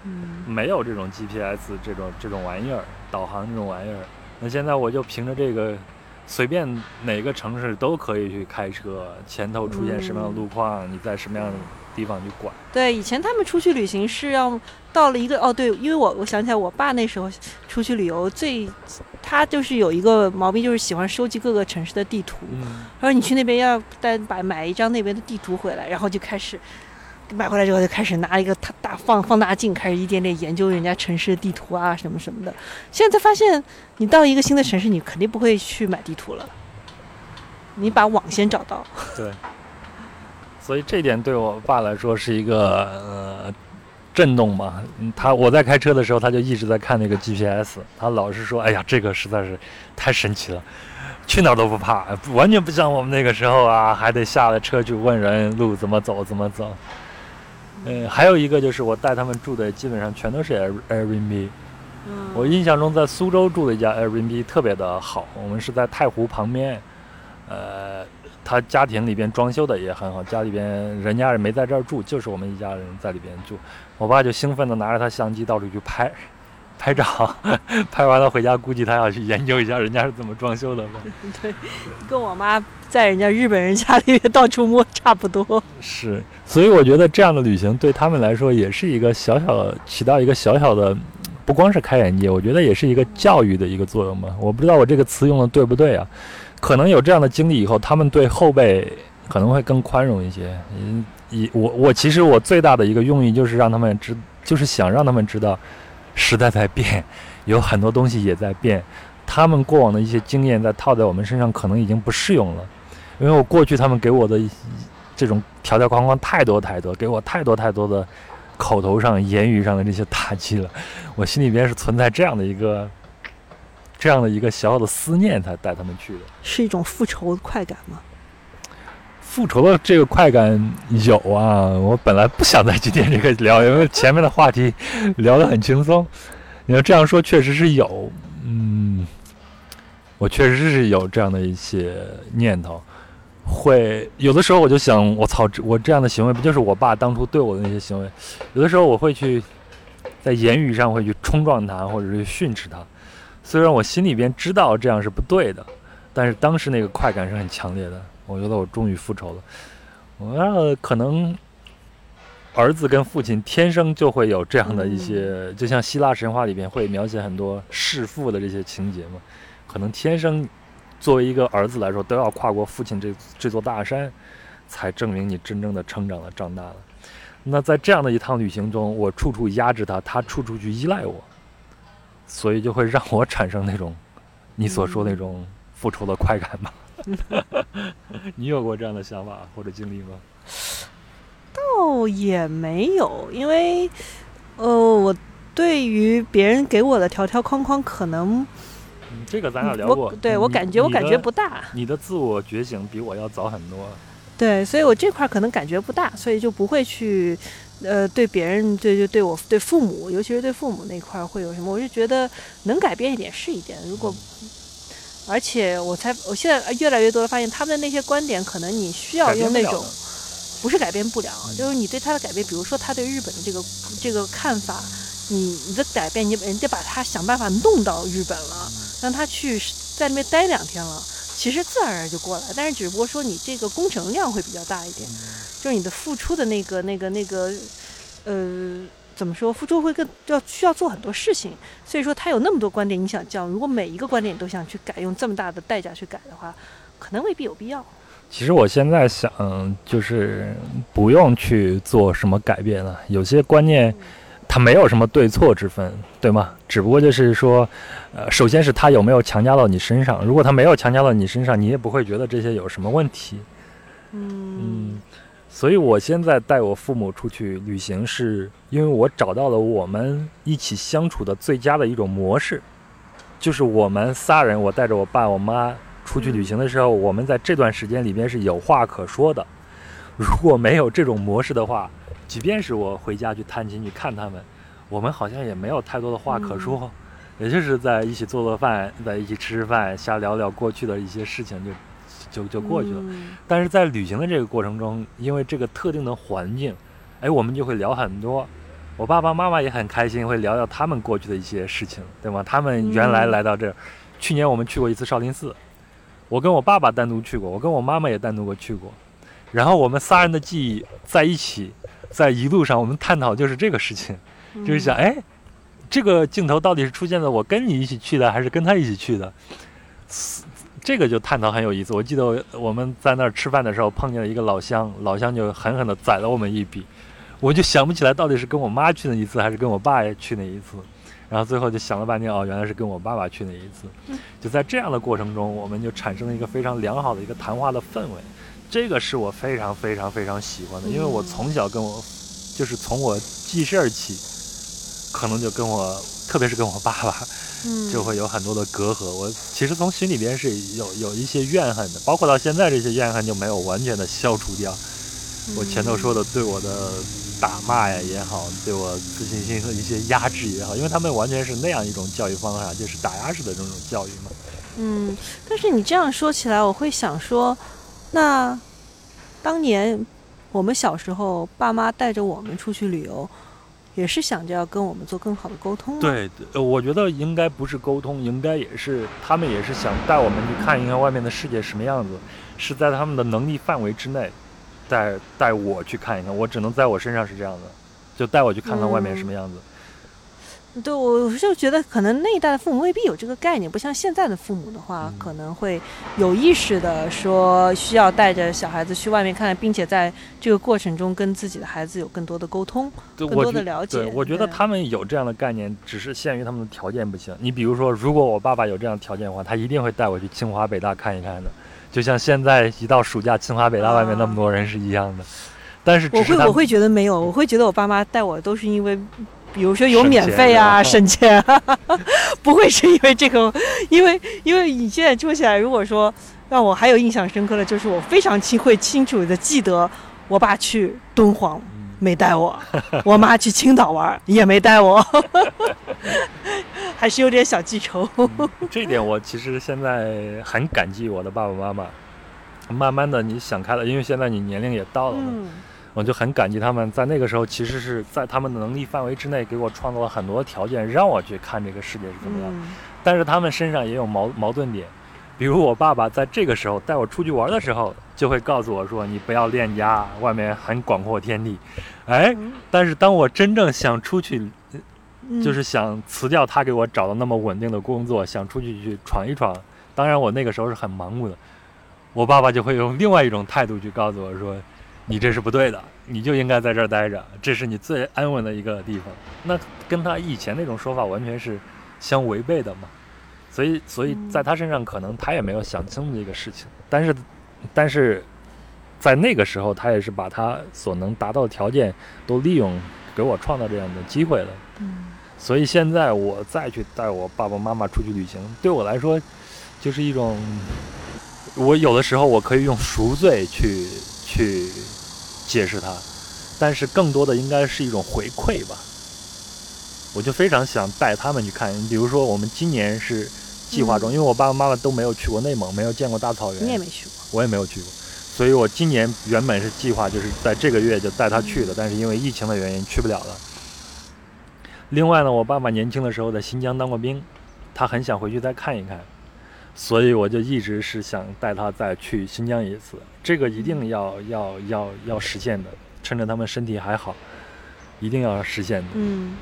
嗯没有这种 GPS 这种这种玩意儿，导航这种玩意儿。那现在我就凭着这个，随便哪个城市都可以去开车，前头出现什么样的路况，你在什么样的地方去管。对，以前他们出去旅行是要到了一个哦，对，因为我我想起来，我爸那时候出去旅游最，他就是有一个毛病，就是喜欢收集各个城市的地图。嗯。他说你去那边要带把买一张那边的地图回来，然后就开始。买回来之后就开始拿一个大大放放大镜，开始一点点研究人家城市地图啊什么什么的。现在发现，你到一个新的城市，你肯定不会去买地图了，你把网先找到。对。所以这点对我爸来说是一个呃震动嘛。他我在开车的时候，他就一直在看那个 GPS，他老是说：“哎呀，这个实在是太神奇了，去哪儿都不怕，完全不像我们那个时候啊，还得下了车去问人路怎么走，怎么走。”嗯，还有一个就是我带他们住的基本上全都是 Air Airbnb。嗯，我印象中在苏州住的一家 Airbnb 特别的好，我们是在太湖旁边，呃，他家庭里边装修的也很好，家里边人家也没在这儿住，就是我们一家人在里边住。我爸就兴奋的拿着他相机到处去拍。拍照，拍完了回家，估计他要去研究一下人家是怎么装修的吧。对，跟我妈在人家日本人家里面到处摸差不多。是，所以我觉得这样的旅行对他们来说也是一个小小的，起到一个小小的，不光是开眼界，我觉得也是一个教育的一个作用吧。我不知道我这个词用的对不对啊？可能有这样的经历以后，他们对后辈可能会更宽容一些。嗯，以我我其实我最大的一个用意就是让他们知，就是想让他们知道。时代在变，有很多东西也在变，他们过往的一些经验在套在我们身上，可能已经不适用了。因为我过去他们给我的这种条条框框太多太多，给我太多太多的口头上、言语上的这些打击了，我心里边是存在这样的一个这样的一个小小的思念，才带他们去的。是一种复仇快感吗？复仇的这个快感有啊！我本来不想在今天这个聊，因为前面的话题聊得很轻松。你要这样说，确实是有，嗯，我确实是有这样的一些念头。会有的时候我就想，我操，我这样的行为不就是我爸当初对我的那些行为？有的时候我会去在言语上会去冲撞他，或者是训斥他。虽然我心里边知道这样是不对的，但是当时那个快感是很强烈的。我觉得我终于复仇了。我可能儿子跟父亲天生就会有这样的一些，就像希腊神话里边会描写很多弑父的这些情节嘛。可能天生作为一个儿子来说，都要跨过父亲这这座大山，才证明你真正的成长了、长大了。那在这样的一趟旅行中，我处处压制他，他处处去依赖我，所以就会让我产生那种你所说那种复仇的快感吧。你有过这样的想法或者经历吗？倒也没有，因为，呃，我对于别人给我的条条框框，可能，这个咱俩聊过，对我感觉我感觉不大。你的自我觉醒比我要早很多。对，所以我这块可能感觉不大，所以就不会去，呃，对别人，对就对我对父母，尤其是对父母那块会有什么？我是觉得能改变一点是一点，如果。而且我才，我现在越来越多的发现，他们的那些观点，可能你需要用那种，不是改变不了，就是你对他的改变，比如说他对日本的这个这个看法，你你的改变，你人家把他想办法弄到日本了，让他去在那边待两天了，其实自然而然就过来，但是只不过说你这个工程量会比较大一点，就是你的付出的那个那个那个，呃。怎么说？付出会更要需要做很多事情，所以说他有那么多观点，你想讲，如果每一个观点都想去改，用这么大的代价去改的话，可能未必有必要。其实我现在想，就是不用去做什么改变了。有些观念，它没有什么对错之分，对吗？只不过就是说，呃，首先是他有没有强加到你身上。如果他没有强加到你身上，你也不会觉得这些有什么问题。嗯。所以我现在带我父母出去旅行，是因为我找到了我们一起相处的最佳的一种模式，就是我们仨人，我带着我爸我妈出去旅行的时候，我们在这段时间里边是有话可说的。如果没有这种模式的话，即便是我回家去探亲去看他们，我们好像也没有太多的话可说，也就是在一起做做饭，在一起吃吃饭，瞎聊聊过去的一些事情就。就就过去了，但是在旅行的这个过程中，因为这个特定的环境，哎，我们就会聊很多。我爸爸妈妈也很开心，会聊聊他们过去的一些事情，对吗？他们原来来到这儿，去年我们去过一次少林寺，我跟我爸爸单独去过，我跟我妈妈也单独过去过。然后我们仨人的记忆在一起，在一路上我们探讨就是这个事情，就是想，哎，这个镜头到底是出现在我跟你一起去的，还是跟他一起去的？这个就探讨很有意思。我记得我们在那儿吃饭的时候碰见了一个老乡，老乡就狠狠地宰了我们一笔。我就想不起来到底是跟我妈去那一次，还是跟我爸去那一次。然后最后就想了半天，哦，原来是跟我爸爸去那一次。就在这样的过程中，我们就产生了一个非常良好的一个谈话的氛围。这个是我非常非常非常喜欢的，因为我从小跟我，就是从我记事儿起，可能就跟我，特别是跟我爸爸。就会有很多的隔阂。我其实从心里边是有有一些怨恨的，包括到现在这些怨恨就没有完全的消除掉。我前头说的对我的打骂呀也好，对我自信心和一些压制也好，因为他们完全是那样一种教育方法，就是打压式的这种教育嘛。嗯，但是你这样说起来，我会想说，那当年我们小时候，爸妈带着我们出去旅游。也是想着要跟我们做更好的沟通。对，我觉得应该不是沟通，应该也是他们也是想带我们去看一看外面的世界什么样子，是在他们的能力范围之内，带带我去看一看。我只能在我身上是这样的，就带我去看看外面什么样子。对，我就觉得可能那一代的父母未必有这个概念，不像现在的父母的话，可能会有意识的说需要带着小孩子去外面看，并且在这个过程中跟自己的孩子有更多的沟通，更多的了解。对，我觉得他们有这样的概念，只是限于他们的条件不行。你比如说，如果我爸爸有这样的条件的话，他一定会带我去清华北大看一看的，就像现在一到暑假，清华北大外面那么多人是一样的。但是我会我会觉得没有，我会觉得我爸妈带我都是因为。比如说有免费啊，省钱，不会是因为这个，因为因为你现在说起来，如果说让我还有印象深刻的就是我非常清会清楚的记得，我爸去敦煌没带我，我妈去青岛玩也没带我，还是有点小记仇。这一点我其实现在很感激我的爸爸妈妈。慢慢的你想开了，因为现在你年龄也到了嘛。我就很感激他们，在那个时候，其实是在他们的能力范围之内，给我创造了很多条件，让我去看这个世界是怎么样。但是他们身上也有矛矛盾点，比如我爸爸在这个时候带我出去玩的时候，就会告诉我说：“你不要恋家，外面很广阔天地。”哎，但是当我真正想出去，就是想辞掉他给我找的那么稳定的工作，想出去去闯一闯，当然我那个时候是很盲目的，我爸爸就会用另外一种态度去告诉我说。你这是不对的，你就应该在这儿待着，这是你最安稳的一个地方。那跟他以前那种说法完全是相违背的嘛。所以，所以在他身上可能他也没有想清楚这个事情，但是，但是在那个时候，他也是把他所能达到的条件都利用，给我创造这样的机会了。嗯。所以现在我再去带我爸爸妈妈出去旅行，对我来说就是一种，我有的时候我可以用赎罪去去。解释它，但是更多的应该是一种回馈吧。我就非常想带他们去看，比如说我们今年是计划中，因为我爸爸妈妈都没有去过内蒙，没有见过大草原。你也没去过，我也没有去过，所以我今年原本是计划就是在这个月就带他去的，但是因为疫情的原因去不了了。另外呢，我爸爸年轻的时候在新疆当过兵，他很想回去再看一看。所以我就一直是想带他再去新疆一次，这个一定要要要要实现的，趁着他们身体还好，一定要实现的。嗯，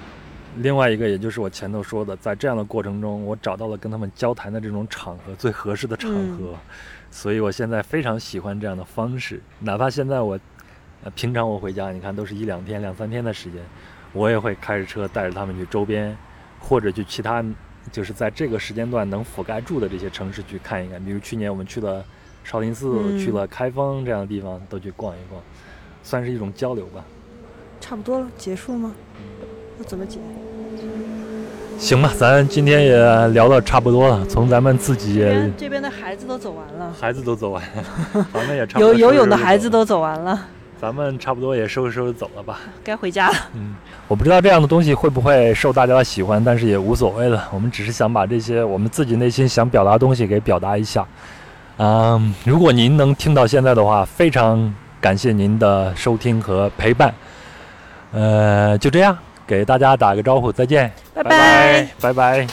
另外一个，也就是我前头说的，在这样的过程中，我找到了跟他们交谈的这种场合，最合适的场合，所以我现在非常喜欢这样的方式。哪怕现在我，呃，平常我回家，你看都是一两天、两三天的时间，我也会开着车带着他们去周边，或者去其他，就是在这个时间段能覆盖住的这些城市去看一看。比如去年我们去了少林寺，去了开封这样的地方，都去逛一逛，算是一种交流吧。差不多了，结束吗？那怎么结？行吧，咱今天也聊的差不多了。从咱们自己这边的孩子都走完了，孩子都走完了，咱们也差不多。游游泳的孩子都走完了，咱们差不多也收拾收拾走了吧，该回家了。嗯，我不知道这样的东西会不会受大家的喜欢，但是也无所谓了。我们只是想把这些我们自己内心想表达的东西给表达一下。嗯，如果您能听到现在的话，非常感谢您的收听和陪伴。呃，就这样。给大家打个招呼，再见，拜拜，拜拜。